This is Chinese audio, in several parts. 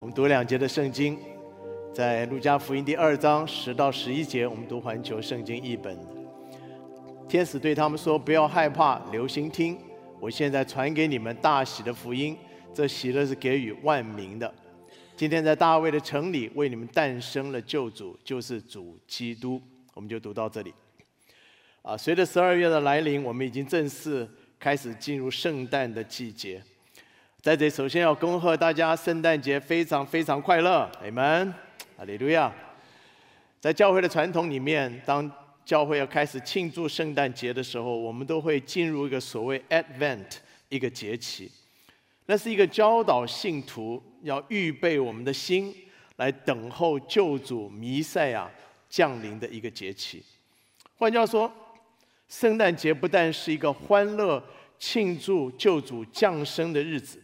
我们读两节的圣经，在路加福音第二章十到十一节，我们读环球圣经译本。天使对他们说：“不要害怕，留心听。我现在传给你们大喜的福音，这喜乐是给予万民的。今天在大卫的城里，为你们诞生了救主，就是主基督。”我们就读到这里。啊，随着十二月的来临，我们已经正式开始进入圣诞的季节。在这，首先要恭贺大家，圣诞节非常非常快乐，阿门，哈利路亚。在教会的传统里面，当教会要开始庆祝圣诞节的时候，我们都会进入一个所谓 Advent 一个节期，那是一个教导信徒要预备我们的心，来等候救主弥赛亚降临的一个节期。换句话说，圣诞节不但是一个欢乐庆祝救主降生的日子。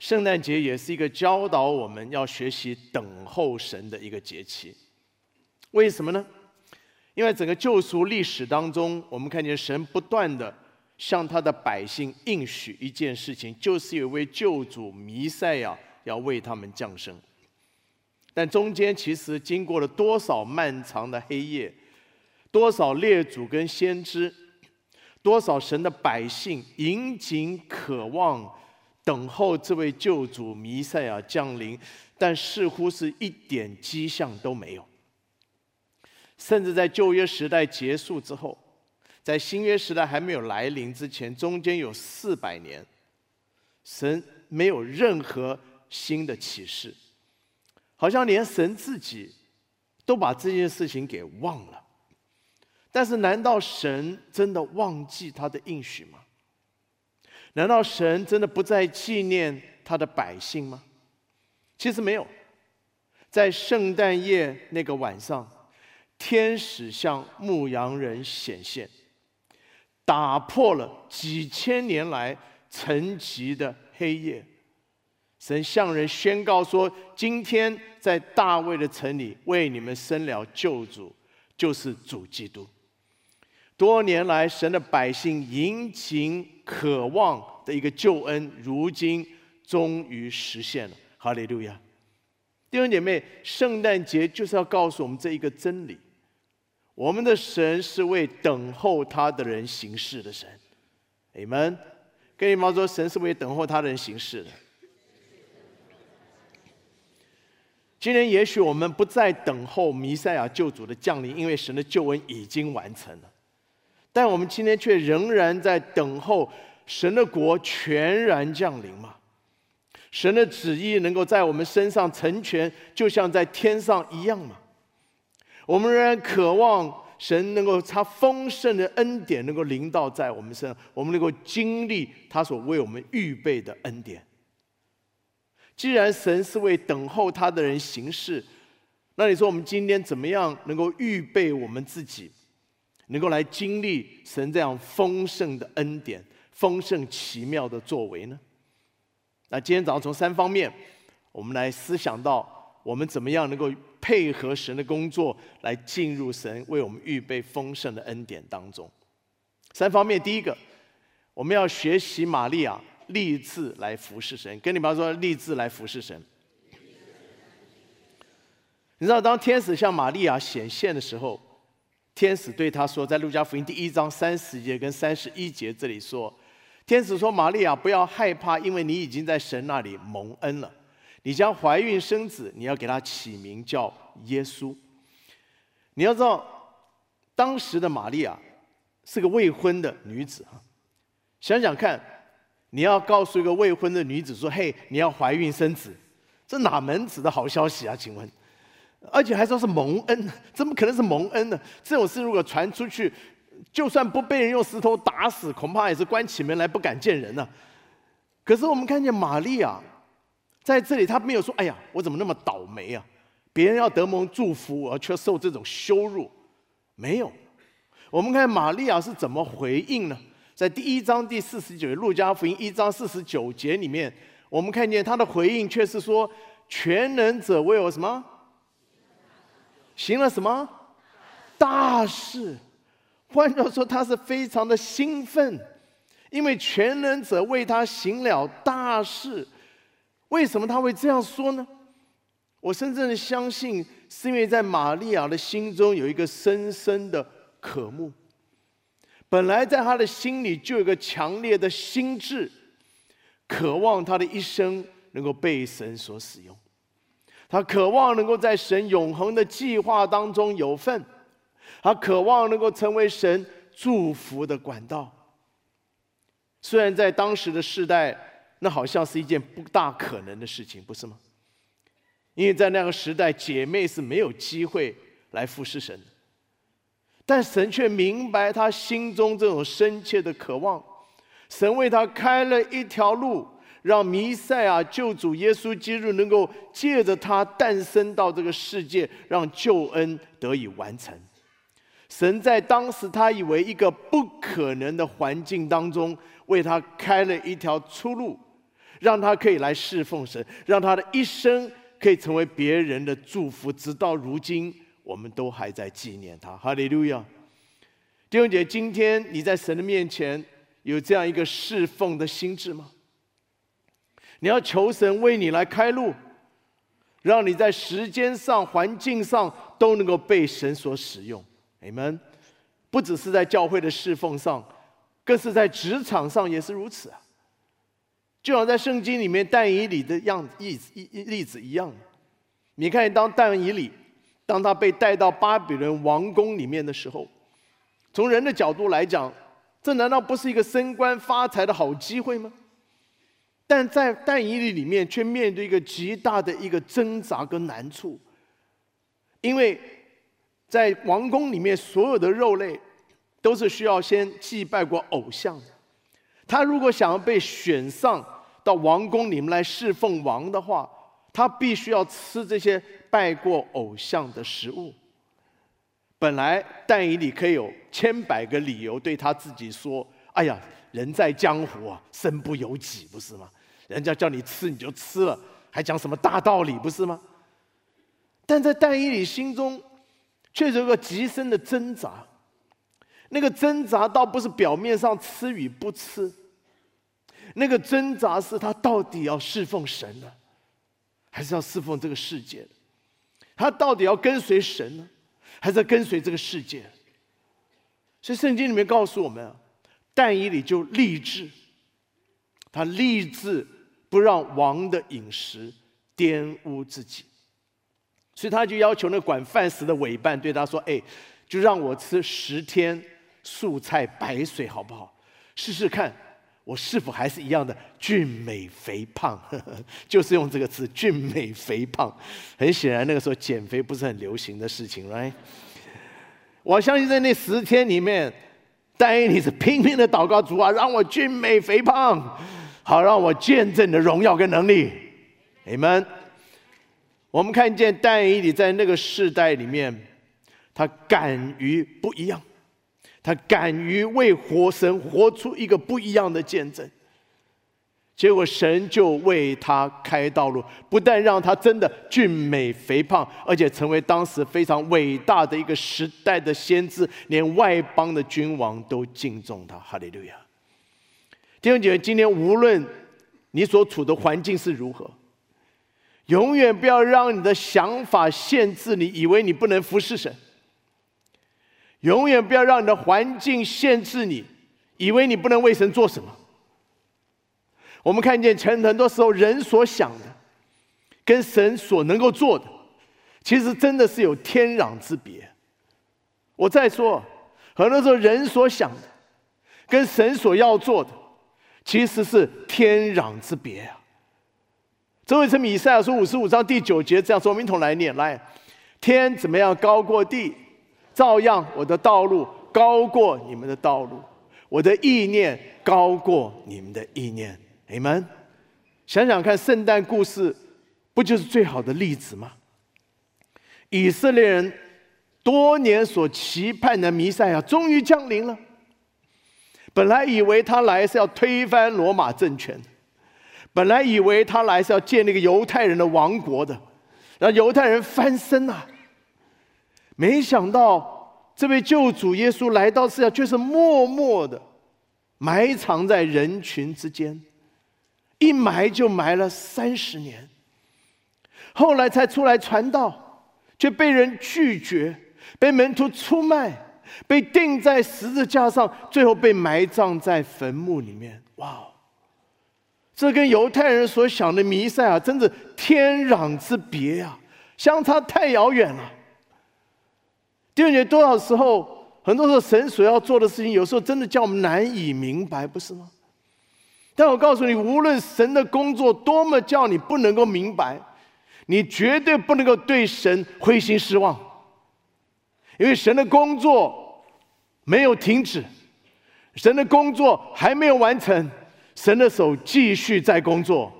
圣诞节也是一个教导我们要学习等候神的一个节期。为什么呢？因为整个救赎历史当中，我们看见神不断的向他的百姓应许一件事情，就是有位救主弥赛亚要为他们降生。但中间其实经过了多少漫长的黑夜，多少列祖跟先知，多少神的百姓引颈渴望。等候这位救主弥赛亚降临，但似乎是一点迹象都没有。甚至在旧约时代结束之后，在新约时代还没有来临之前，中间有四百年，神没有任何新的启示，好像连神自己都把这件事情给忘了。但是，难道神真的忘记他的应许吗？难道神真的不再纪念他的百姓吗？其实没有，在圣诞夜那个晚上，天使向牧羊人显现，打破了几千年来沉寂的黑夜。神向人宣告说：“今天在大卫的城里为你们生了救主，就是主基督。”多年来，神的百姓殷勤渴望的一个救恩，如今终于实现了。哈利路亚！弟兄姐妹，圣诞节就是要告诉我们这一个真理：我们的神是为等候他的人行事的神。你们跟你妈说，神是为等候他的人行事的。今天也许我们不再等候弥赛亚救主的降临，因为神的救恩已经完成了。但我们今天却仍然在等候神的国全然降临嘛？神的旨意能够在我们身上成全，就像在天上一样嘛？我们仍然渴望神能够他丰盛的恩典能够临到在我们身上，我们能够经历他所为我们预备的恩典。既然神是为等候他的人行事，那你说我们今天怎么样能够预备我们自己？能够来经历神这样丰盛的恩典、丰盛奇妙的作为呢？那今天早上从三方面，我们来思想到我们怎么样能够配合神的工作，来进入神为我们预备丰盛的恩典当中。三方面，第一个，我们要学习玛利亚立志来服侍神。跟你们说，立志来服侍神。你知道，当天使向玛利亚显现的时候。天使对他说：“在路加福音第一章三十节跟三十一节这里说，天使说：‘玛利亚，不要害怕，因为你已经在神那里蒙恩了。你将怀孕生子，你要给他起名叫耶稣。’你要知道，当时的玛利亚是个未婚的女子哈。想想看，你要告诉一个未婚的女子说：‘嘿，你要怀孕生子，这哪门子的好消息啊？’请问？”而且还说是蒙恩，怎么可能是蒙恩呢？这种事如果传出去，就算不被人用石头打死，恐怕也是关起门来不敢见人呢。可是我们看见玛利亚在这里，她没有说：“哎呀，我怎么那么倒霉啊？别人要得蒙祝福，我却受这种羞辱。”没有。我们看玛利亚是怎么回应呢？在第一章第四十九节，路加福音一章四十九节里面，我们看见她的回应却是说：“全能者为我什么？”行了什么大事？换句话说，他是非常的兴奋，因为全能者为他行了大事。为什么他会这样说呢？我深深的相信，是因为在玛利亚的心中有一个深深的渴慕。本来在他的心里就有个强烈的心智，渴望他的一生能够被神所使用。他渴望能够在神永恒的计划当中有份，他渴望能够成为神祝福的管道。虽然在当时的世代，那好像是一件不大可能的事情，不是吗？因为在那个时代，姐妹是没有机会来服侍神的。但神却明白他心中这种深切的渴望，神为他开了一条路。让弥赛亚救主耶稣基督能够借着他诞生到这个世界，让救恩得以完成。神在当时他以为一个不可能的环境当中，为他开了一条出路，让他可以来侍奉神，让他的一生可以成为别人的祝福。直到如今，我们都还在纪念他。哈利路亚！弟兄姐，今天你在神的面前有这样一个侍奉的心智吗？你要求神为你来开路，让你在时间上、环境上都能够被神所使用。你们不只是在教会的侍奉上，更是在职场上也是如此啊！就像在圣经里面但以理的样子、例子、例子一样。你看，当但以理当他被带到巴比伦王宫里面的时候，从人的角度来讲，这难道不是一个升官发财的好机会吗？但在但以理里面，却面对一个极大的一个挣扎跟难处，因为在王宫里面，所有的肉类都是需要先祭拜过偶像的。他如果想要被选上到王宫里面来侍奉王的话，他必须要吃这些拜过偶像的食物。本来但以理可以有千百个理由对他自己说：“哎呀，人在江湖啊，身不由己，不是吗？”人家叫你吃你就吃了，还讲什么大道理不是吗？但在但以理心中，却有个极深的挣扎。那个挣扎倒不是表面上吃与不吃，那个挣扎是他到底要侍奉神呢，还是要侍奉这个世界？他到底要跟随神呢，还是要跟随这个世界？所以圣经里面告诉我们，但以理就立志，他立志。不让王的饮食玷污自己，所以他就要求那管饭食的委办对他说：“哎，就让我吃十天素菜白水，好不好？试试看，我是否还是一样的俊美肥胖？就是用这个词‘俊美肥胖’。很显然，那个时候减肥不是很流行的事情，right？我相信在那十天里面，但你是拼命的祷告主啊，让我俊美肥胖。”好，让我见证你的荣耀跟能力，你们，我们看见但以理在那个世代里面，他敢于不一样，他敢于为活神活出一个不一样的见证。结果神就为他开道路，不但让他真的俊美肥胖，而且成为当时非常伟大的一个时代的先知，连外邦的君王都敬重他。哈利路亚。弟兄姐妹，今天无论你所处的环境是如何，永远不要让你的想法限制你，以为你不能服侍神；永远不要让你的环境限制你，以为你不能为神做什么。我们看见，很很多时候人所想的，跟神所能够做的，其实真的是有天壤之别。我再说，很多时候人所想的，跟神所要做的。其实是天壤之别啊！这位是米赛亚书五十五章第九节这样说：“我们一同来念，来，天怎么样高过地，照样我的道路高过你们的道路，我的意念高过你们的意念。”你们想想看，圣诞故事不就是最好的例子吗？以色列人多年所期盼的弥赛亚终于降临了。本来以为他来是要推翻罗马政权，本来以为他来是要建那个犹太人的王国的，让犹太人翻身呐。没想到这位救主耶稣来到世上，却是默默的埋藏在人群之间，一埋就埋了三十年，后来才出来传道，却被人拒绝，被门徒出卖，被钉在十字架上，最后被埋葬在坟墓里面。哇哦！这跟犹太人所想的弥赛亚真是天壤之别呀，相差太遥远了。弟兄姐，多少时候，很多时候神所要做的事情，有时候真的叫我们难以明白，不是吗？但我告诉你，无论神的工作多么叫你不能够明白，你绝对不能够对神灰心失望，因为神的工作没有停止，神的工作还没有完成。神的手继续在工作，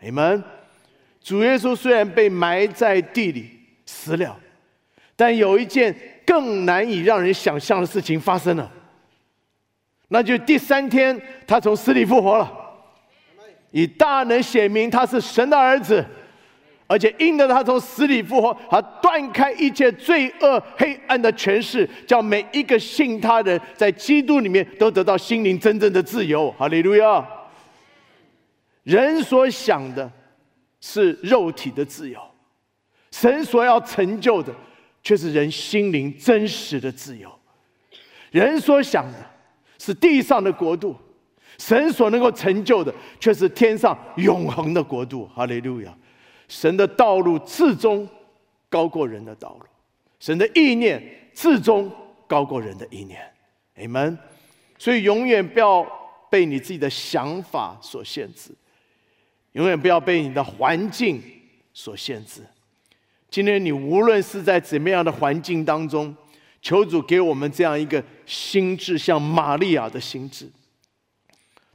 你们，主耶稣虽然被埋在地里死了，但有一件更难以让人想象的事情发生了，那就第三天他从死里复活了，以大能显明他是神的儿子。而且因着他从死里复活，他断开一切罪恶黑暗的权势，叫每一个信他人在基督里面都得到心灵真正的自由。哈利路亚！人所想的是肉体的自由，神所要成就的却是人心灵真实的自由。人所想的是地上的国度，神所能够成就的却是天上永恒的国度。哈利路亚！神的道路至终高过人的道路，神的意念至终高过人的意念，amen。所以永远不要被你自己的想法所限制，永远不要被你的环境所限制。今天你无论是在怎么样的环境当中，求主给我们这样一个心智，像玛利亚的心智。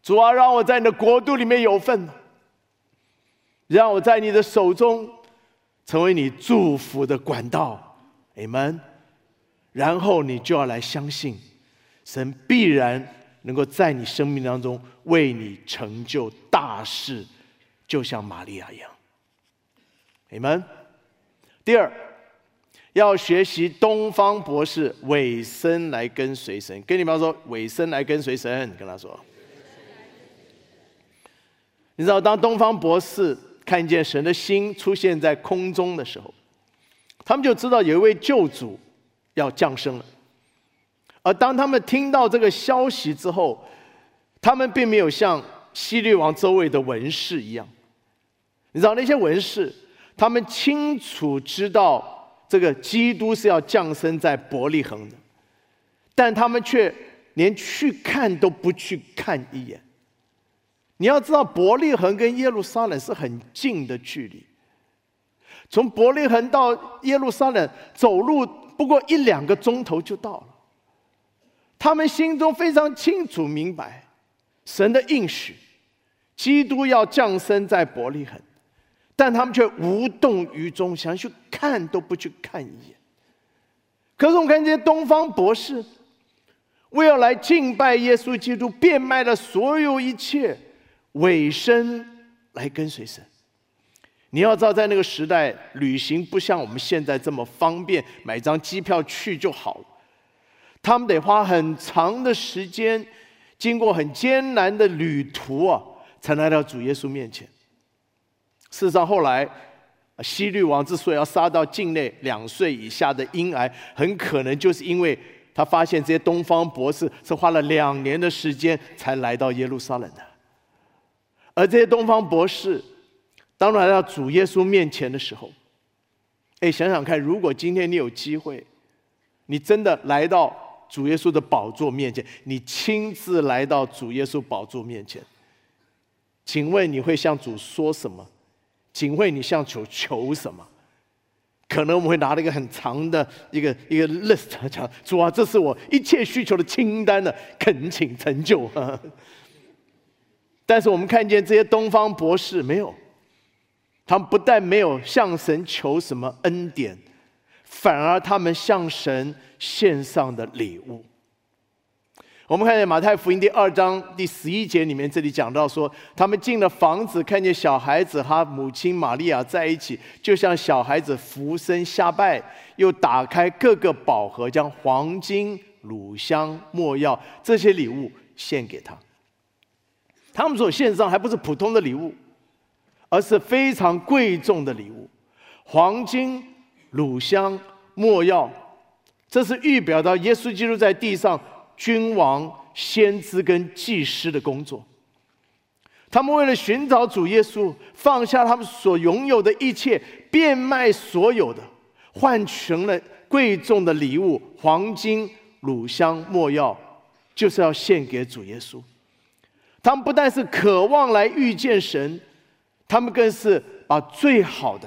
主啊，让我在你的国度里面有份。让我在你的手中成为你祝福的管道，Amen。然后你就要来相信，神必然能够在你生命当中为你成就大事，就像玛利亚一样，Amen。第二，要学习东方博士尾声来跟随神，跟你妈说尾声来跟随神，跟他说，你知道当东方博士。看见神的心出现在空中的时候，他们就知道有一位救主要降生了。而当他们听到这个消息之后，他们并没有像希律王周围的文士一样，你知道那些文士，他们清楚知道这个基督是要降生在伯利恒的，但他们却连去看都不去看一眼。你要知道，伯利恒跟耶路撒冷是很近的距离。从伯利恒到耶路撒冷走路不过一两个钟头就到了。他们心中非常清楚明白，神的应许，基督要降生在伯利恒，但他们却无动于衷，想去看都不去看一眼。可是我们看这些东方博士，为了来敬拜耶稣基督，变卖了所有一切。尾声来跟随神，你要知道，在那个时代，旅行不像我们现在这么方便，买张机票去就好了。他们得花很长的时间，经过很艰难的旅途啊，才来到主耶稣面前。事实上，后来西律王之所以要杀到境内两岁以下的婴儿，很可能就是因为他发现这些东方博士是花了两年的时间才来到耶路撒冷的。而这些东方博士，当来到主耶稣面前的时候，哎，想想看，如果今天你有机会，你真的来到主耶稣的宝座面前，你亲自来到主耶稣宝座面前，请问你会向主说什么？请问你向主求什么？可能我们会拿了一个很长的一个一个 list，讲主啊，这是我一切需求的清单的，恳请成就。但是我们看见这些东方博士没有，他们不但没有向神求什么恩典，反而他们向神献上的礼物。我们看见马太福音第二章第十一节里面，这里讲到说，他们进了房子，看见小孩子和母亲玛利亚在一起，就像小孩子俯身下拜，又打开各个宝盒，将黄金、乳香、没药这些礼物献给他。他们所献上还不是普通的礼物，而是非常贵重的礼物，黄金、乳香、没药，这是预表到耶稣基督在地上君王、先知跟祭师的工作。他们为了寻找主耶稣，放下他们所拥有的一切，变卖所有的，换成了贵重的礼物——黄金、乳香、没药，就是要献给主耶稣。他们不但是渴望来遇见神，他们更是把最好的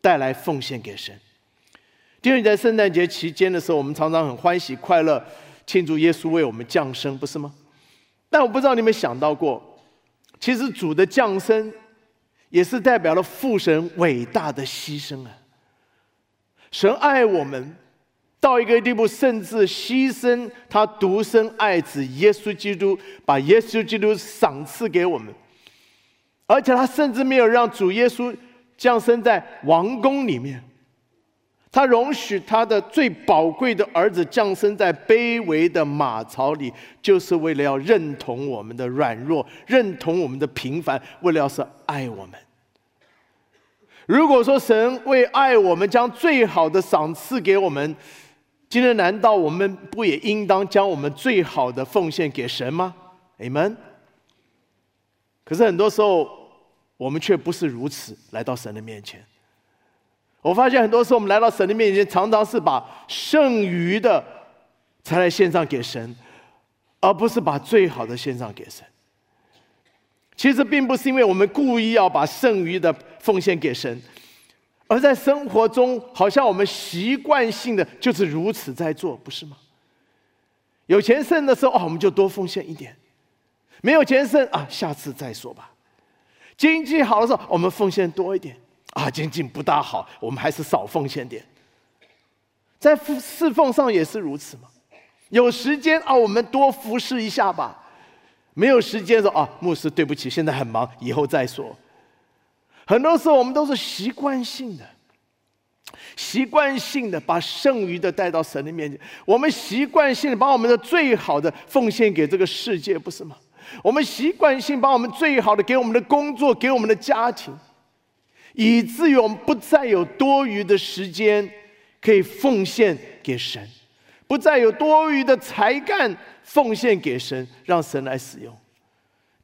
带来奉献给神。第二，在圣诞节期间的时候，我们常常很欢喜快乐庆祝耶稣为我们降生，不是吗？但我不知道你们想到过。其实主的降生，也是代表了父神伟大的牺牲啊！神爱我们到一个地步，甚至牺牲他独生爱子耶稣基督，把耶稣基督赏赐给我们，而且他甚至没有让主耶稣降生在王宫里面。他容许他的最宝贵的儿子降生在卑微的马槽里，就是为了要认同我们的软弱，认同我们的平凡，为了要是爱我们。如果说神为爱我们将最好的赏赐给我们，今天难道我们不也应当将我们最好的奉献给神吗？Amen。可是很多时候，我们却不是如此来到神的面前。我发现很多时候，我们来到神的面前，常常是把剩余的才来献上给神，而不是把最好的献上给神。其实并不是因为我们故意要把剩余的奉献给神，而在生活中，好像我们习惯性的就是如此在做，不是吗？有钱剩的时候，哦，我们就多奉献一点；没有钱剩啊，下次再说吧。经济好的时候，我们奉献多一点。啊，经济不大好，我们还是少奉献点。在侍奉上也是如此嘛。有时间啊，我们多服侍一下吧。没有时间说啊，牧师对不起，现在很忙，以后再说。很多时候我们都是习惯性的，习惯性的把剩余的带到神的面前。我们习惯性的把我们的最好的奉献给这个世界，不是吗？我们习惯性把我们最好的给我们的工作，给我们的家庭。以至于我们不再有多余的时间可以奉献给神，不再有多余的才干奉献给神，让神来使用。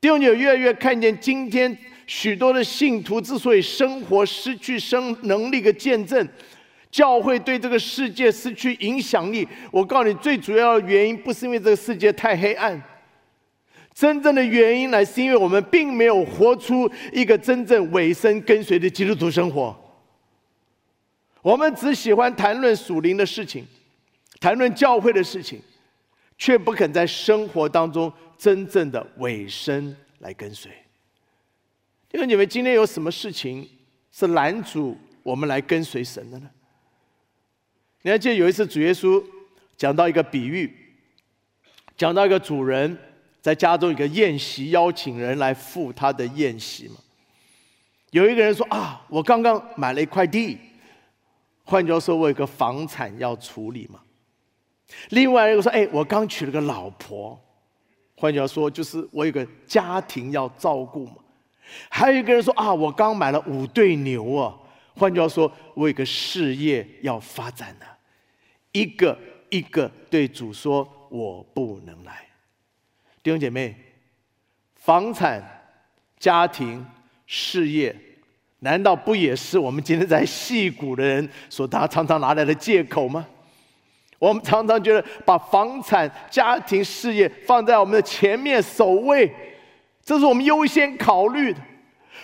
弟兄姐越来越看见，今天许多的信徒之所以生活失去生能力的见证，教会对这个世界失去影响力。我告诉你，最主要的原因不是因为这个世界太黑暗。真正的原因呢，是因为我们并没有活出一个真正委身跟随的基督徒生活。我们只喜欢谈论属灵的事情，谈论教会的事情，却不肯在生活当中真正的委身来跟随。因为你们今天有什么事情是拦阻我们来跟随神的呢？你还记得有一次主耶稣讲到一个比喻，讲到一个主人。在家中一个宴席，邀请人来赴他的宴席嘛。有一个人说：“啊，我刚刚买了一块地，换句话说，我有个房产要处理嘛。”另外一个说：“哎，我刚娶了个老婆，换句话说，就是我有个家庭要照顾嘛。”还有一个人说：“啊，我刚买了五对牛啊，换句话说，我有个事业要发展呢。”一个一个对主说：“我不能来。”弟兄姐妹，房产、家庭、事业，难道不也是我们今天在戏骨的人所他常常拿来的借口吗？我们常常觉得把房产、家庭、事业放在我们的前面首位，这是我们优先考虑的。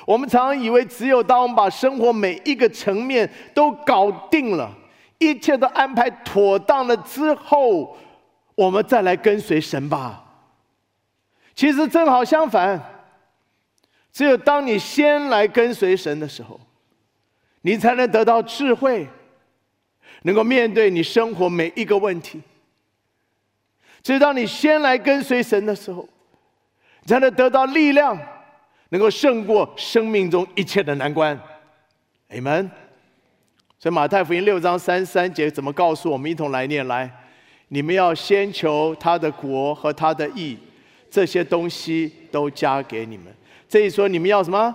我们常常以为，只有当我们把生活每一个层面都搞定了，一切都安排妥当了之后，我们再来跟随神吧。其实正好相反，只有当你先来跟随神的时候，你才能得到智慧，能够面对你生活每一个问题。只有当你先来跟随神的时候，才能得到力量，能够胜过生命中一切的难关。Amen。所以马太福音六章三三节怎么告诉我们？一同来念来，你们要先求他的国和他的义。这些东西都加给你们。这一说，你们要什么？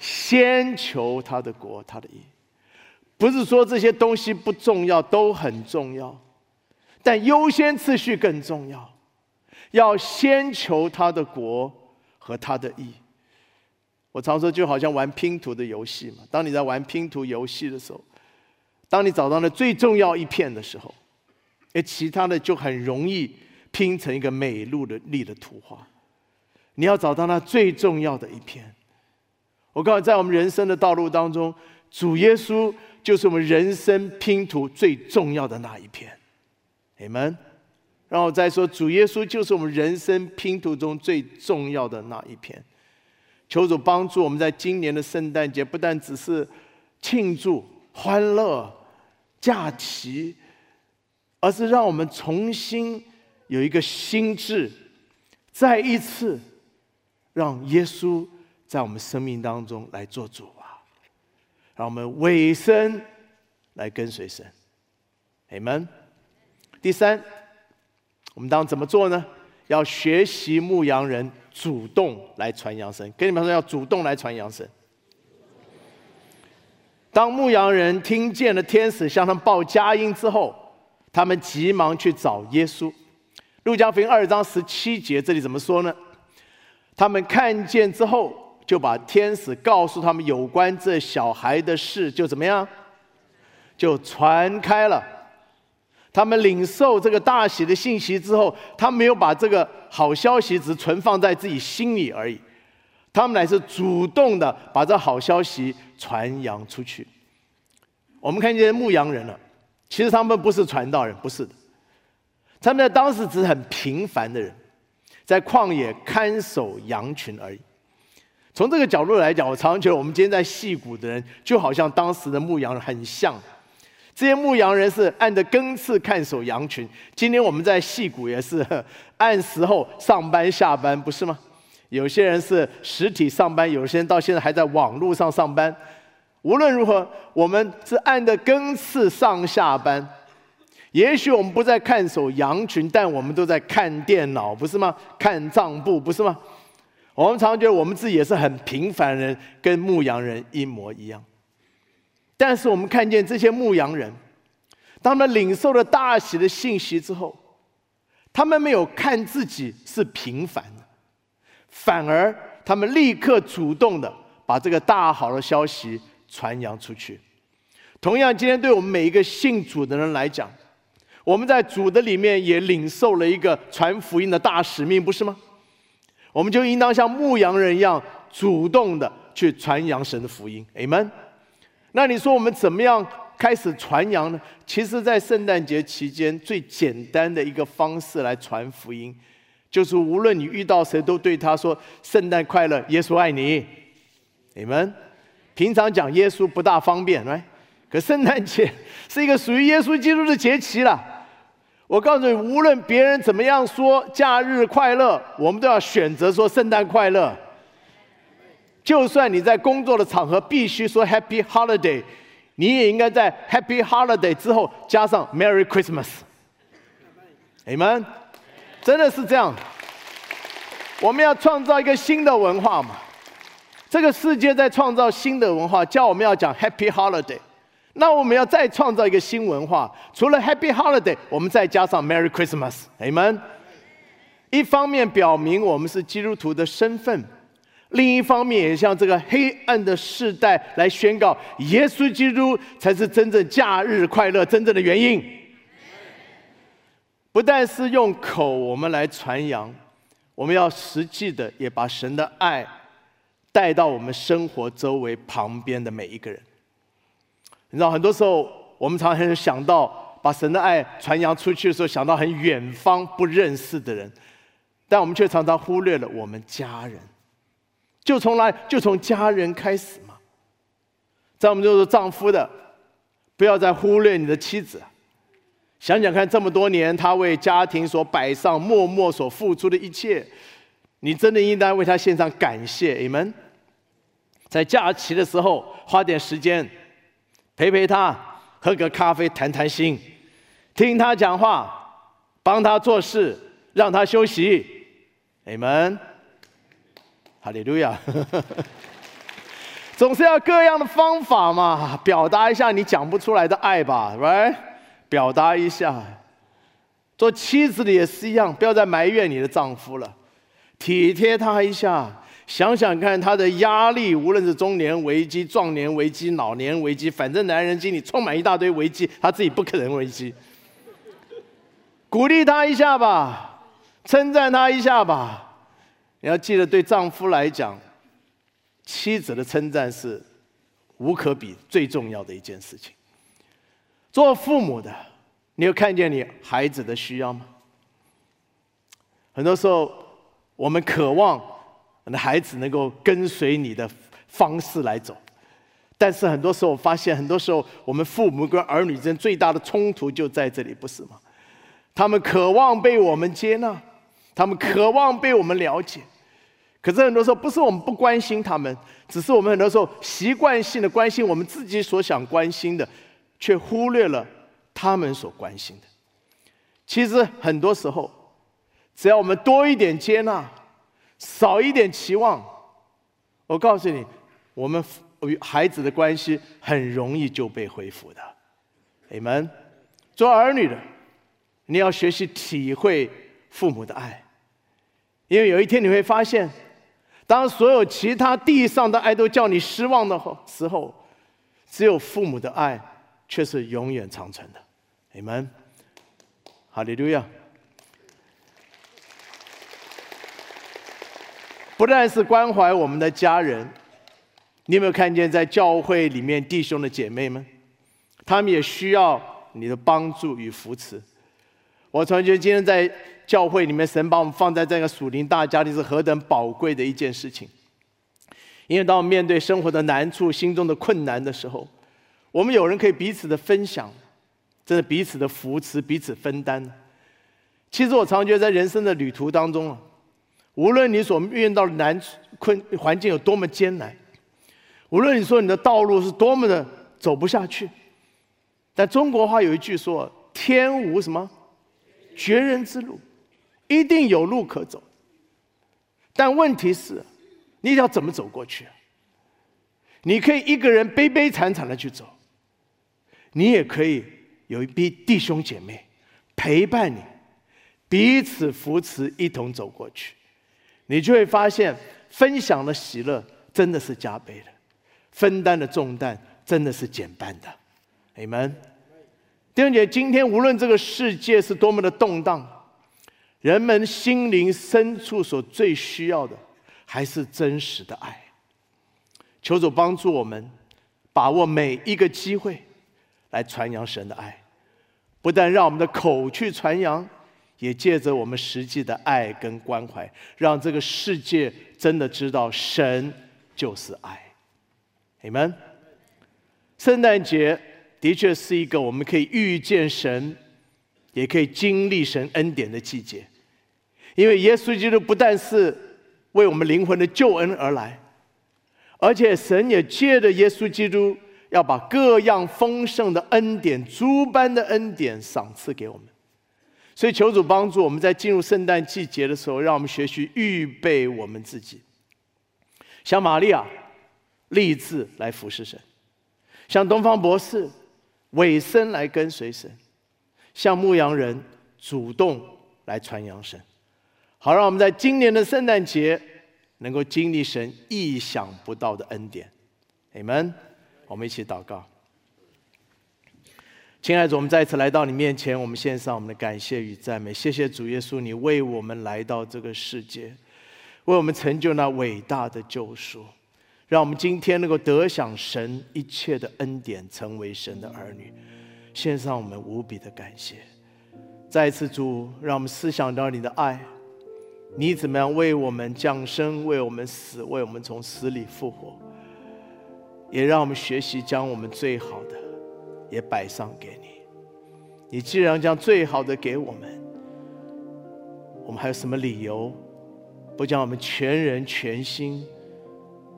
先求他的国，他的义。不是说这些东西不重要，都很重要，但优先次序更重要。要先求他的国和他的义。我常说，就好像玩拼图的游戏嘛。当你在玩拼图游戏的时候，当你找到了最重要一片的时候，哎，其他的就很容易拼成一个美丽的丽的图画。你要找到那最重要的一片。我告诉你，在我们人生的道路当中，主耶稣就是我们人生拼图最重要的那一片。你们，然后再说，主耶稣就是我们人生拼图中最重要的那一片。求主帮助我们在今年的圣诞节，不但只是庆祝、欢乐、假期，而是让我们重新有一个心智，再一次让耶稣在我们生命当中来做主啊！让我们委身来跟随神。你们，第三，我们当怎么做呢？要学习牧羊人。主动来传扬神，跟你们说要主动来传扬神。当牧羊人听见了天使向他们报佳音之后，他们急忙去找耶稣。路加福音二章十七节，这里怎么说呢？他们看见之后，就把天使告诉他们有关这小孩的事，就怎么样，就传开了。他们领受这个大喜的信息之后，他没有把这个好消息只存放在自己心里而已，他们乃是主动的把这好消息传扬出去。我们看见牧羊人了，其实他们不是传道人，不是的，他们在当时只是很平凡的人，在旷野看守羊群而已。从这个角度来讲，我常常觉得我们今天在戏谷的人，就好像当时的牧羊人很像。这些牧羊人是按着更次看守羊群。今天我们在戏谷也是按时候上班下班，不是吗？有些人是实体上班，有些人到现在还在网络上上班。无论如何，我们是按着更次上下班。也许我们不在看守羊群，但我们都在看电脑，不是吗？看账簿，不是吗？我们常常觉得我们自己也是很平凡人，跟牧羊人一模一样。但是我们看见这些牧羊人，当他们领受了大喜的信息之后，他们没有看自己是平凡的，反而他们立刻主动的把这个大好的消息传扬出去。同样，今天对我们每一个信主的人来讲，我们在主的里面也领受了一个传福音的大使命，不是吗？我们就应当像牧羊人一样，主动的去传扬神的福音。Amen。那你说我们怎么样开始传扬呢？其实，在圣诞节期间，最简单的一个方式来传福音，就是无论你遇到谁，都对他说“圣诞快乐，耶稣爱你”。你们平常讲耶稣不大方便，来，可圣诞节是一个属于耶稣基督的节期了。我告诉你，无论别人怎么样说“假日快乐”，我们都要选择说“圣诞快乐”。就算你在工作的场合必须说 Happy Holiday，你也应该在 Happy Holiday 之后加上 Merry Christmas。你们真的是这样？我们要创造一个新的文化嘛？这个世界在创造新的文化，叫我们要讲 Happy Holiday，那我们要再创造一个新文化，除了 Happy Holiday，我们再加上 Merry Christmas。你们一方面表明我们是基督徒的身份。另一方面，也向这个黑暗的世代来宣告：耶稣基督才是真正假日快乐真正的原因。不但是用口我们来传扬，我们要实际的也把神的爱带到我们生活周围旁边的每一个人。你知道，很多时候我们常常想到把神的爱传扬出去的时候，想到很远方不认识的人，但我们却常常忽略了我们家人。就从来就从家人开始嘛，在我们就是丈夫的，不要再忽略你的妻子。想想看，这么多年他为家庭所摆上、默默所付出的一切，你真的应当为他献上感谢。你们在假期的时候花点时间陪陪他，喝个咖啡谈谈心，听他讲话，帮他做事，让他休息。你们，哈利路亚。总是要各样的方法嘛，表达一下你讲不出来的爱吧，right？表达一下。做妻子的也是一样，不要再埋怨你的丈夫了，体贴他一下。想想看，他的压力，无论是中年危机、壮年危机、老年危机，反正男人心里充满一大堆危机，他自己不可能危机。鼓励他一下吧，称赞他一下吧。你要记得，对丈夫来讲，妻子的称赞是无可比最重要的一件事情。做父母的，你有看见你孩子的需要吗？很多时候，我们渴望。那孩子能够跟随你的方式来走，但是很多时候我发现，很多时候我们父母跟儿女之间最大的冲突就在这里，不是吗？他们渴望被我们接纳，他们渴望被我们了解，可是很多时候不是我们不关心他们，只是我们很多时候习惯性的关心我们自己所想关心的，却忽略了他们所关心的。其实很多时候，只要我们多一点接纳。少一点期望，我告诉你，我们与孩子的关系很容易就被恢复的。你们做儿女的，你要学习体会父母的爱，因为有一天你会发现，当所有其他地上的爱都叫你失望的时候，只有父母的爱却是永远长存的。你们，哈利路亚。不但是关怀我们的家人，你有没有看见在教会里面弟兄的姐妹们，他们也需要你的帮助与扶持。我突然觉今天在教会里面，神把我们放在这个属灵大家庭是何等宝贵的一件事情。因为当我们面对生活的难处、心中的困难的时候，我们有人可以彼此的分享，真的彼此的扶持、彼此分担。其实我常觉得在人生的旅途当中啊。无论你所遇到的难困环境有多么艰难，无论你说你的道路是多么的走不下去，但中国话有一句说：“天无什么绝人之路，一定有路可走。”但问题是，你要怎么走过去？你可以一个人悲悲惨惨的去走，你也可以有一批弟兄姐妹陪伴你，彼此扶持，一同走过去。你就会发现，分享的喜乐真的是加倍的，分担的重担真的是减半的。你们，弟兄姐，今天无论这个世界是多么的动荡，人们心灵深处所最需要的，还是真实的爱。求主帮助我们，把握每一个机会，来传扬神的爱，不但让我们的口去传扬。也借着我们实际的爱跟关怀，让这个世界真的知道神就是爱。你们，圣诞节的确是一个我们可以遇见神，也可以经历神恩典的季节。因为耶稣基督不但是为我们灵魂的救恩而来，而且神也借着耶稣基督要把各样丰盛的恩典、诸般的恩典赏赐给我们。所以，求主帮助我们在进入圣诞季节的时候，让我们学习预备我们自己。像玛利亚立志来服侍神，像东方博士委身来跟随神，像牧羊人主动来传扬神。好，让我们在今年的圣诞节能够经历神意想不到的恩典。你们，我们一起祷告。亲爱的主，我们再一次来到你面前，我们献上我们的感谢与赞美。谢谢主耶稣，你为我们来到这个世界，为我们成就那伟大的救赎，让我们今天能够得享神一切的恩典，成为神的儿女。献上我们无比的感谢。再次主，让我们思想到你的爱，你怎么样为我们降生，为我们死，为我们从死里复活，也让我们学习将我们最好的。也摆上给你。你既然将最好的给我们，我们还有什么理由不将我们全人全心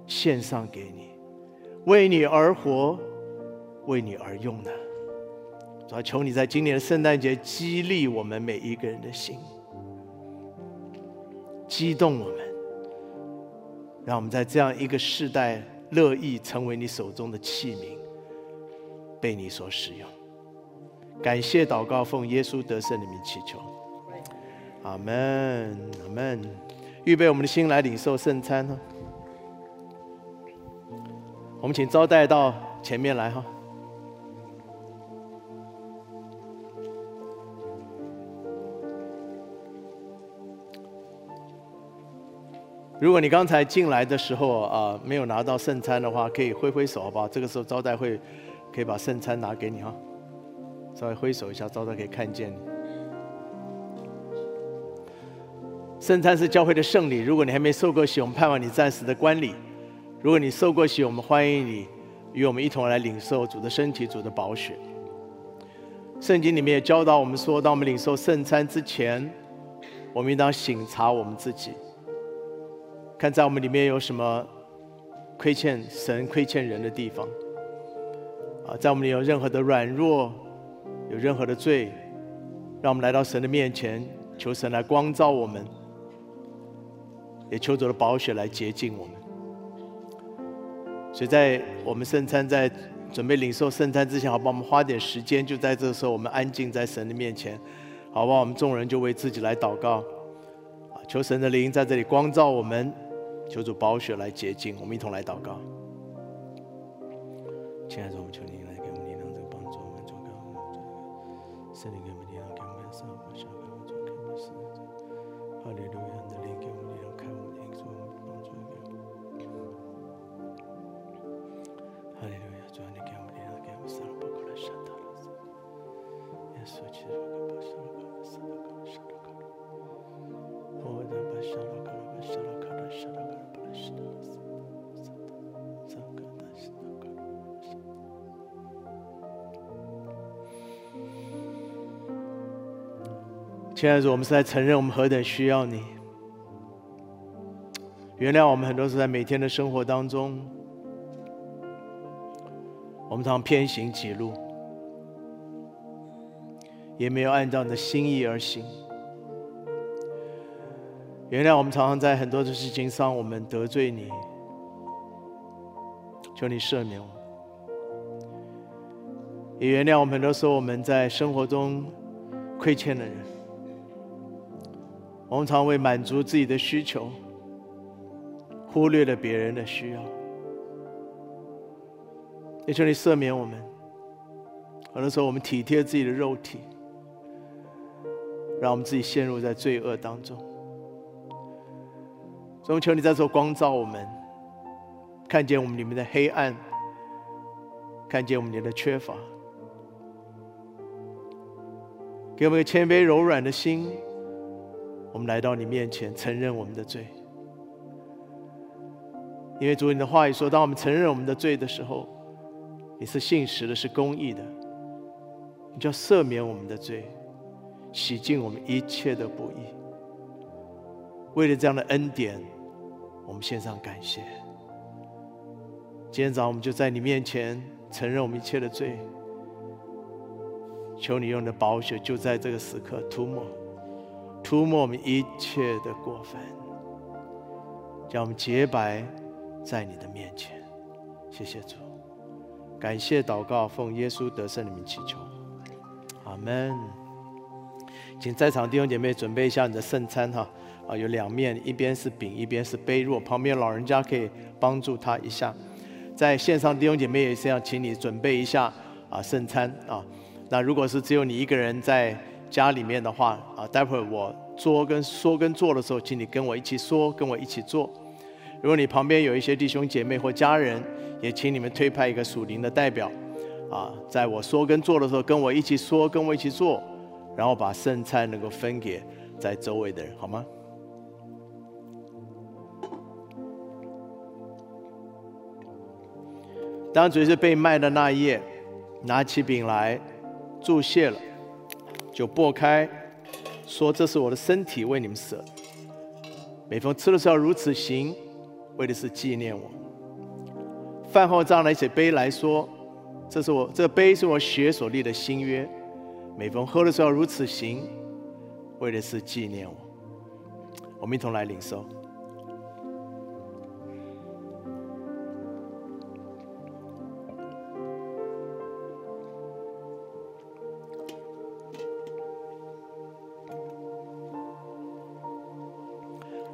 献上给你，为你而活，为你而用呢？主要求你在今年的圣诞节激励我们每一个人的心。激动我们，让我们在这样一个世代乐意成为你手中的器皿，被你所使用。感谢祷告，奉耶稣得胜的名祈求，阿门，阿门。预备我们的心来领受圣餐呢。我们请招待到前面来哈。如果你刚才进来的时候啊没有拿到圣餐的话，可以挥挥手好不好？这个时候招待会可以把圣餐拿给你哈，稍微挥手一下，招待可以看见你。圣餐是教会的圣礼，如果你还没受过洗，我们盼望你暂时的观礼；如果你受过洗，我们欢迎你与我们一同来领受主的身体、主的宝血。圣经里面也教导我们说，当我们领受圣餐之前，我们应当醒察我们自己。看在我们里面有什么亏欠神、亏欠人的地方啊，在我们里有任何的软弱、有任何的罪，让我们来到神的面前，求神来光照我们，也求主的宝血来洁净我们。所以在我们圣餐在准备领受圣餐之前，好，帮我们花点时间，就在这时候，我们安静在神的面前，好吧？我们众人就为自己来祷告啊，求神的灵在这里光照我们。求主宝血来洁净，我们一同来祷告。亲爱的，我们求你来给我们力量，这个帮助我们做个圣灵给我们力量，给我们上把下给我们做开门使者。哈利路亚亲爱的，我们是在承认我们何等需要你。原谅我们很多是在每天的生活当中，我们常偏行己路，也没有按照你的心意而行。原谅我们常常在很多的事情上，我们得罪你，求你赦免我。也原谅我们很多时候我们在生活中亏欠的人，我们常为满足自己的需求，忽略了别人的需要。也求你赦免我们，很多时候我们体贴自己的肉体，让我们自己陷入在罪恶当中。中求你在做光照我们，看见我们里面的黑暗，看见我们里面的缺乏，给我们一个谦卑柔软的心。我们来到你面前，承认我们的罪。因为主你的话语说，当我们承认我们的罪的时候，你是信实的，是公义的，你就要赦免我们的罪，洗净我们一切的不义。为了这样的恩典，我们献上感谢。今天早上我们就在你面前承认我们一切的罪，求你用你的宝血就在这个时刻涂抹，涂抹我们一切的过分，将我们洁白在你的面前。谢谢主，感谢祷告，奉耶稣得胜的名祈求，阿门。请在场弟兄姐妹准备一下你的圣餐哈。啊，有两面，一边是饼，一边是杯。如果旁边老人家可以帮助他一下，在线上弟兄姐妹也是要请你准备一下啊圣餐啊。那如果是只有你一个人在家里面的话啊，待会儿我做跟说跟做的时候，请你跟我一起说，跟我一起做。如果你旁边有一些弟兄姐妹或家人，也请你们推派一个属灵的代表啊，在我说跟做的时候，跟我一起说，跟我一起做，然后把剩菜能够分给在周围的人，好吗？当主是被卖的那一夜，拿起饼来，注谢了，就拨开，说：“这是我的身体，为你们舍。每逢吃的时候如此行，为的是纪念我。饭后张来一起杯来说：这是我这杯是我血所立的新约。每逢喝的时候如此行，为的是纪念我。我们一同来领受。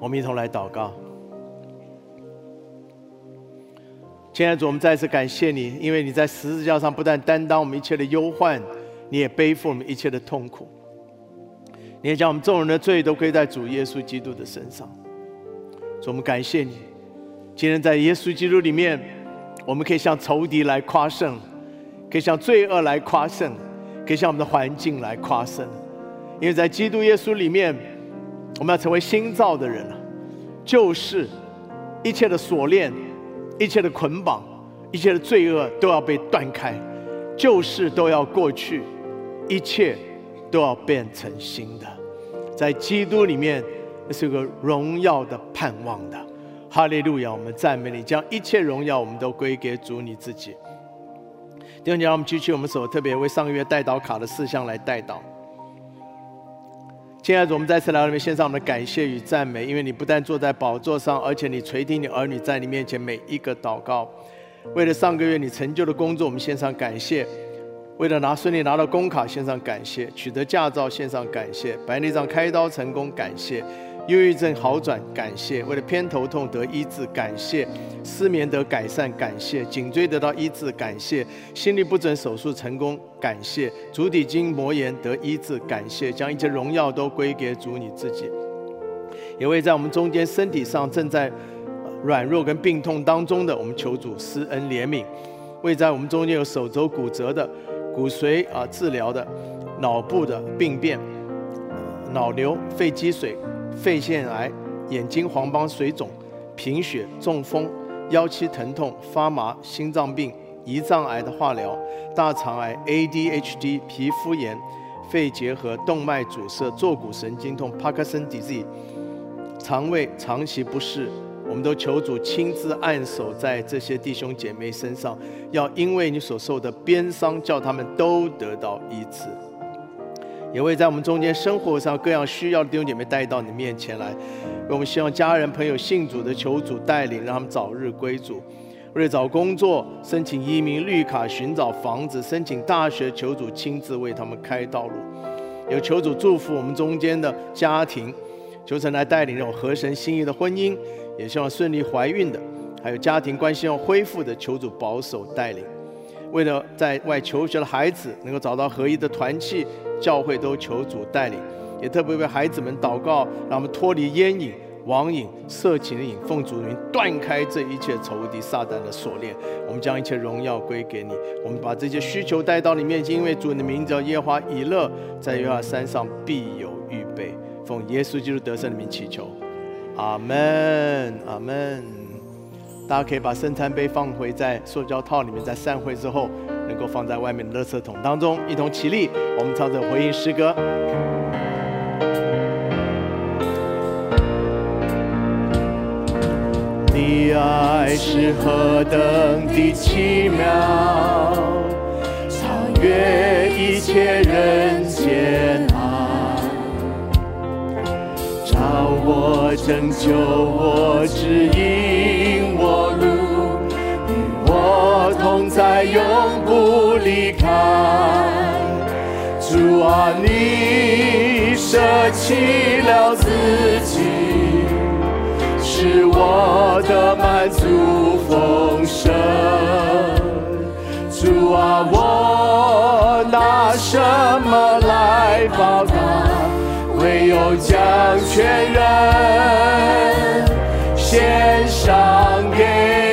我们一同来祷告。亲爱的主，我们再次感谢你，因为你在十字架上不但担当我们一切的忧患，你也背负我们一切的痛苦。你也将我们众人的罪都归在主耶稣基督的身上。主，我们感谢你，今天在耶稣基督里面，我们可以向仇敌来夸胜，可以向罪恶来夸胜，可以向我们的环境来夸胜。因为在基督耶稣里面，我们要成为新造的人了，就是一切的锁链。一切的捆绑，一切的罪恶都要被断开，旧事都要过去，一切都要变成新的。在基督里面，那是个荣耀的盼望的。哈利路亚！我们赞美你，将一切荣耀我们都归给主你自己。弟兄姐妹，我们举起我们手，特别为上个月带祷卡的事项来带祷。亲爱的，我们再次来到里面献上我们的感谢与赞美，因为你不但坐在宝座上，而且你垂听你儿女在你面前每一个祷告。为了上个月你成就的工作，我们献上感谢；为了拿顺利拿到工卡，献上感谢；取得驾照，献上感谢；白内障开刀成功，感谢。忧郁症好转，感谢；为了偏头痛得医治，感谢；失眠得改善，感谢；颈椎得到医治，感谢；心律不整手术成功，感谢；足底筋膜炎得医治，感谢；将一切荣耀都归给主你自己。也为在我们中间身体上正在软弱跟病痛当中的，我们求主施恩怜悯；为在我们中间有手肘骨折的、骨髓啊治疗的、脑部的病变、脑瘤、肺积水。肺腺癌、眼睛黄斑水肿、贫血、中风、腰膝疼痛、发麻、心脏病、胰脏癌的化疗、大肠癌、ADHD、皮肤炎、肺结核、动脉阻塞、坐骨神经痛、帕克森 disease、肠胃长期不适，我们都求主亲自按手在这些弟兄姐妹身上，要因为你所受的鞭伤，叫他们都得到医治。也会在我们中间生活上各样需要的弟兄姐妹带到你面前来，为我们希望家人朋友信主的求主带领，让他们早日归主；为了找工作、申请移民绿卡、寻找房子、申请大学，求主亲自为他们开道路。有求主祝福我们中间的家庭，求神来带领这种合神心意的婚姻，也希望顺利怀孕的，还有家庭关系要恢复的，求主保守带领。为了在外求学的孩子能够找到合一的团契。教会都求主带领，也特别为孩子们祷告，让我们脱离烟瘾、网瘾、色情的瘾，奉主名断开这一切仇敌撒旦的锁链。我们将一切荣耀归给你。我们把这些需求带到你面前，因为主你的名字叫耶华以勒，在耶和华山上必有预备。奉耶稣基督得胜的名祈求，阿门，阿门。大家可以把圣餐杯放回在塑胶套里面，在散会之后。能够放在外面的垃圾桶当中，一同起立，我们唱着回应诗歌。你爱是何等的奇妙，超越一切人间爱，找我拯救我指引。我同在，永不离开。主啊，你舍弃了自己，是我的满足丰盛。主啊，我拿什么来报答？唯有将全人献上给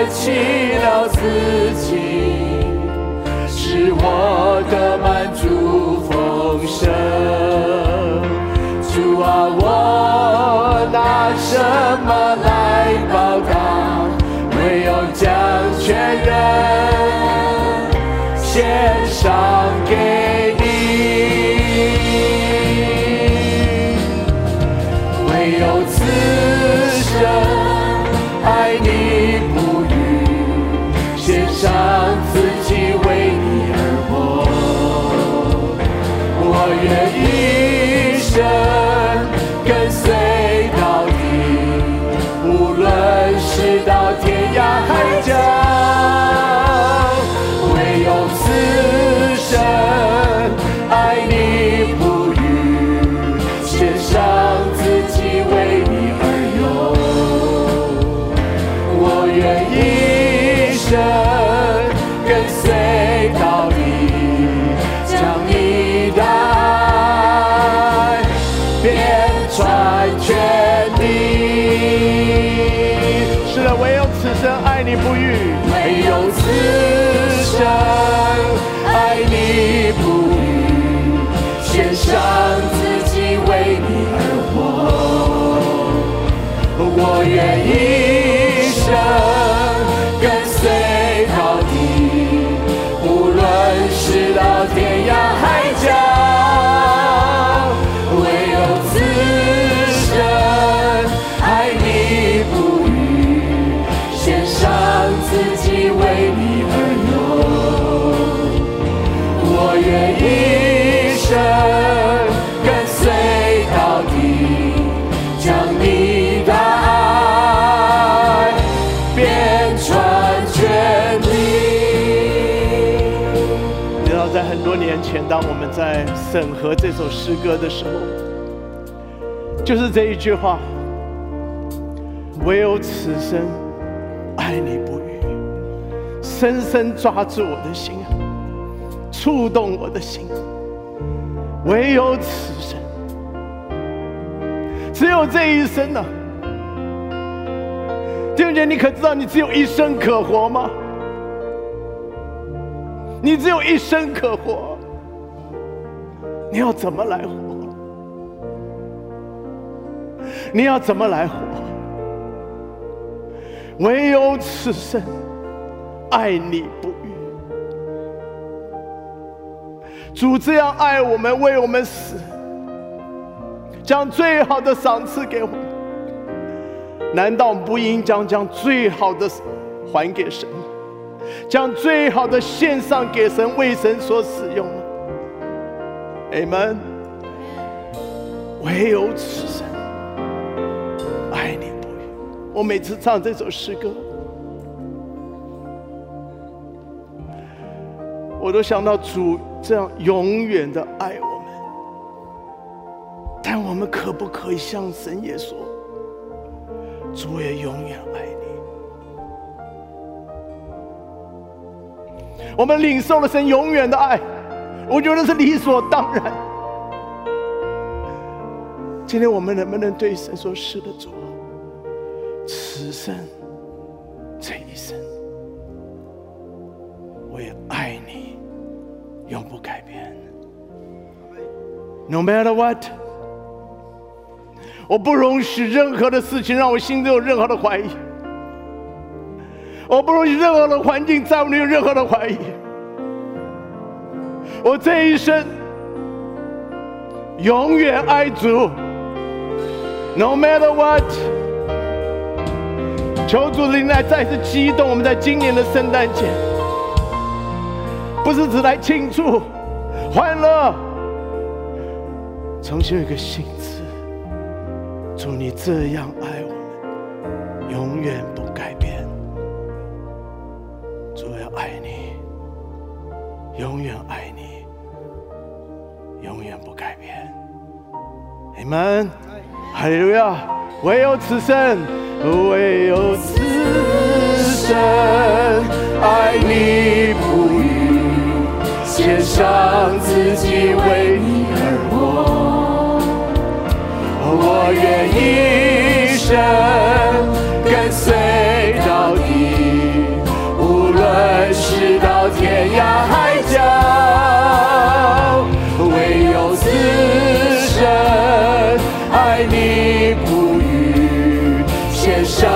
舍弃了自己，是我的满足丰盛。主啊，我拿什么来报答？唯有将全人献上给你。唯有自在很多年前，当我们在审核这首诗歌的时候，就是这一句话：唯有此生爱你不渝，深深抓住我的心，触动我的心。唯有此生，只有这一生呢、弟兄姐，你可知道你只有一生可活吗？你只有一生可活，你要怎么来活？你要怎么来活？唯有此生爱你不渝。主这样爱我们，为我们死，将最好的赏赐给我们。难道不应将将最好的还给神？将最好的献上给神，为神所使用吗？Amen。唯有此生爱你不渝。我每次唱这首诗歌，我都想到主这样永远的爱我们。但我们可不可以向神也说，主也永远爱我们领受了神永远的爱，我觉得是理所当然。今天我们能不能对神说：“是的，主，此生这一生，我也爱你，永不改变。No matter what，我不容许任何的事情让我心中有任何的怀疑。”我不容许任何的环境在我里有任何的怀疑。我这一生永远爱主，No matter what。求主灵来再次激动我们在今年的圣诞节，不是只来庆祝欢乐，重新有一个心智。主，你这样爱我们，永远不爱你，永远爱你，永远不改变。你们，哈利路亚！唯有此生唯有此生爱你不渝，献上自己为你而活。我愿一生跟随，无论是到天涯海角，唯有此生爱你不渝，献上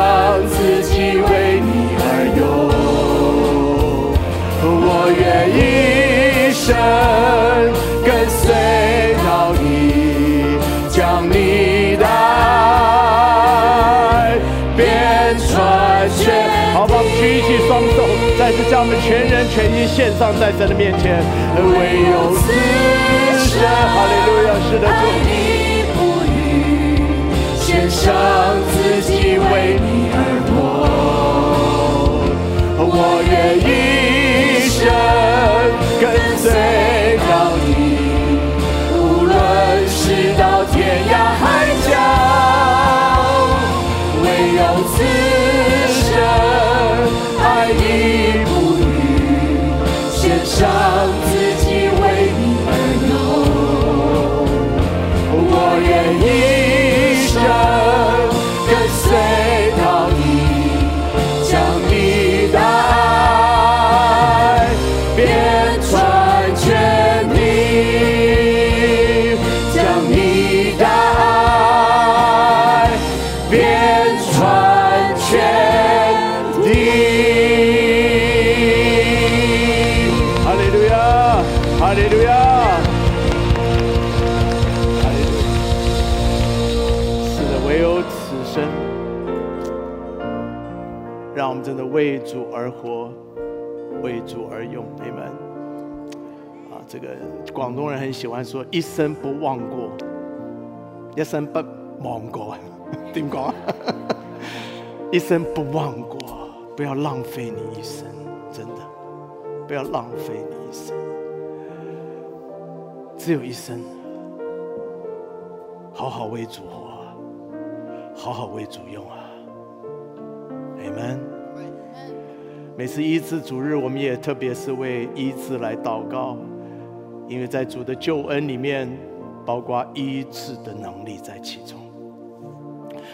自己为你而用。我愿一生全人全意献上在神的面前。唯有此生，哈利路亚，是的主。你不渝，献上自己为你而活。我愿一生跟随到底，无论是到天涯广东人很喜欢说“一生不忘过”，一生不忘过，点讲啊？一生不忘过，不要浪费你一生，真的，不要浪费你一生，只有一生，好好为主活啊，好好为主用啊，amen。每次医治主日，我们也特别是为医治来祷告，因为在主的救恩里面，包括医治的能力在其中。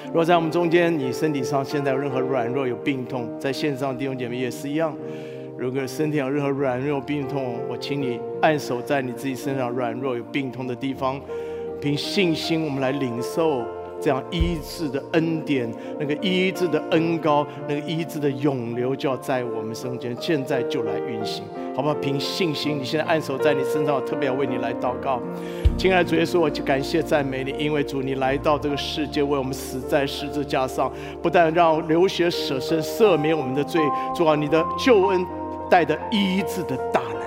如果在我们中间，你身体上现在有任何软弱、有病痛，在线上弟兄姐妹也是一样。如果身体有任何软弱、病痛，我请你按手在你自己身上软弱、有病痛的地方，凭信心，我们来领受这样医治的恩典，那个医治的恩高，那个医治的涌流，就要在我们中间，现在就来运行，好不好？凭信心，你现在按手在你身上，我特别要为你来祷告。亲爱的主耶稣，我就感谢赞美你，因为主你来到这个世界，为我们死在十字架上，不但让流血舍身赦免我们的罪，主啊，你的救恩带着医治的大能。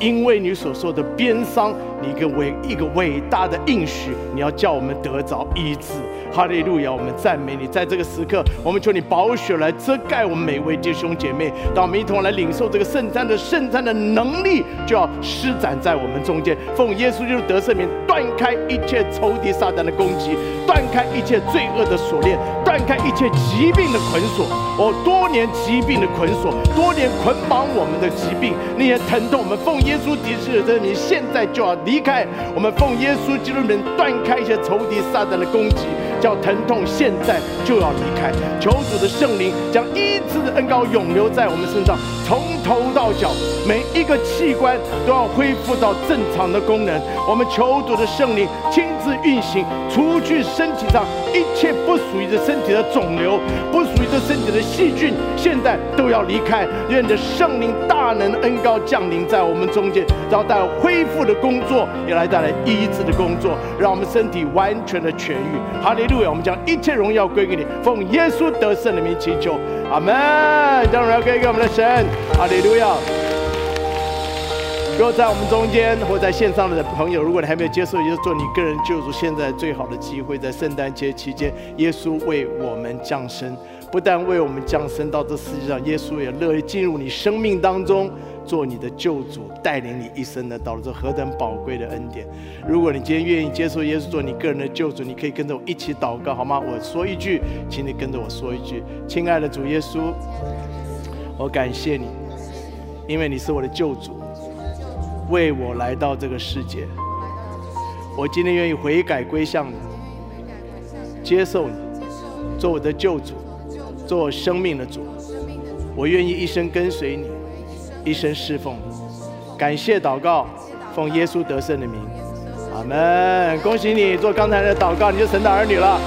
因为你所受的鞭伤，你一个伟一个伟大的应许，你要叫我们得着医治。哈利路亚！我们赞美你，在这个时刻，我们求你宝血来遮盖我们每一位弟兄姐妹，当我们一同来领受这个圣餐的圣餐的能力，就要施展在我们中间。奉耶稣基督得圣名，断开一切仇敌撒旦的攻击，断开一切罪恶的锁链，断开一切疾病的捆锁。我，多年疾病的捆锁，多年捆绑我们的疾病，那些疼痛，我们奉耶稣基督的真名，现在就要离开。我们奉耶稣基督名，断开一些仇敌撒旦的攻击。叫疼痛现在就要离开，求主的圣灵将医治的恩膏永留在我们身上，从头到脚每一个器官都要恢复到正常的功能。我们求主的圣灵亲自运行，除去身体上一切不属于这身体的肿瘤，不属于这身体的细菌，现在都要离开。愿着圣灵大能恩膏降临在我们中间，然后带来恢复的工作，也来带来医治的工作，让我们身体完全的痊愈。哈利路亚！我们将一切荣耀归给你，奉耶稣得胜的名祈求，阿门。将荣耀归给我们的神，阿利路亚。如果在我们中间或在线上的朋友，如果你还没有接受也就做你个人救赎，现在最好的机会，在圣诞节期间，耶稣为我们降生，不但为我们降生到这世界上，耶稣也乐意进入你生命当中，做你的救主，带领你一生的道路。这何等宝贵的恩典！如果你今天愿意接受耶稣做你个人的救主，你可以跟着我一起祷告，好吗？我说一句，请你跟着我说一句：亲爱的主耶稣，我感谢你，因为你是我的救主，为我来到这个世界。我今天愿意悔改归向你，接受你，做我的救主，做我生命的主。我愿意一生跟随你，一生侍奉。感谢祷告，奉耶稣得胜的名，阿门。恭喜你做刚才的祷告，你就神的儿女了。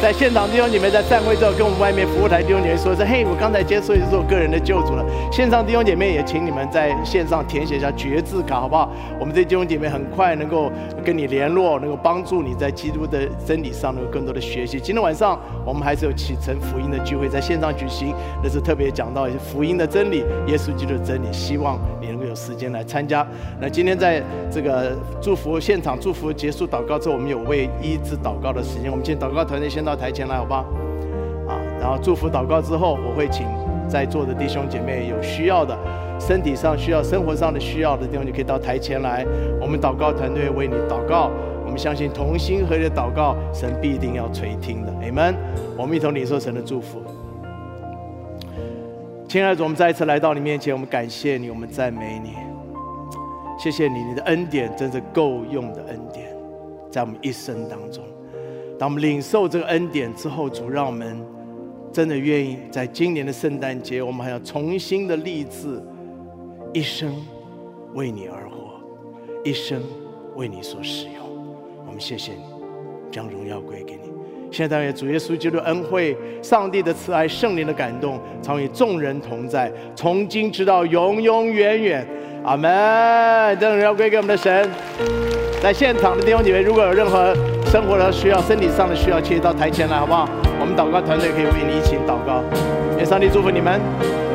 在现场弟兄姐妹在散会之后，跟我们外面服务台弟兄姐妹说声：“嘿，我刚才接受是做个人的救主了。”线上弟兄姐妹也请你们在线上填写一下绝字卡，好不好？我们这弟兄姐妹很快能够跟你联络，能够帮助你在基督的真理上能够更多的学习。今天晚上我们还是有启程福音的聚会在线上举行，那是特别讲到福音的真理，耶稣基督的真理，希望你能有时间来参加。那今天在这个祝福现场祝福结束祷告之后，我们有为医治祷告的时间，我们请祷告团队先。到台前来，好吧？啊，然后祝福祷告之后，我会请在座的弟兄姐妹有需要的、身体上需要、生活上的需要的地方，就可以到台前来。我们祷告团队为你祷告。我们相信同心合力的祷告，神必定要垂听的。Amen。我们一同领受神的祝福。亲爱的主，我们再一次来到你面前，我们感谢你，我们赞美你。谢谢你，你的恩典真是够用的恩典，在我们一生当中。当我们领受这个恩典之后，主让我们真的愿意在今年的圣诞节，我们还要重新的立志，一生为你而活，一生为你所使用。我们谢谢你，将荣耀归给你。现在主耶稣基督的恩惠、上帝的慈爱、圣灵的感动，常与众人同在，从今直到永永远远。阿门。将荣耀归给我们的神。在现场的弟兄姐妹，如果有任何生活的需要、身体上的需要，请到台前来，好不好？我们祷告团队可以为你一起祷告。愿上帝祝福你们。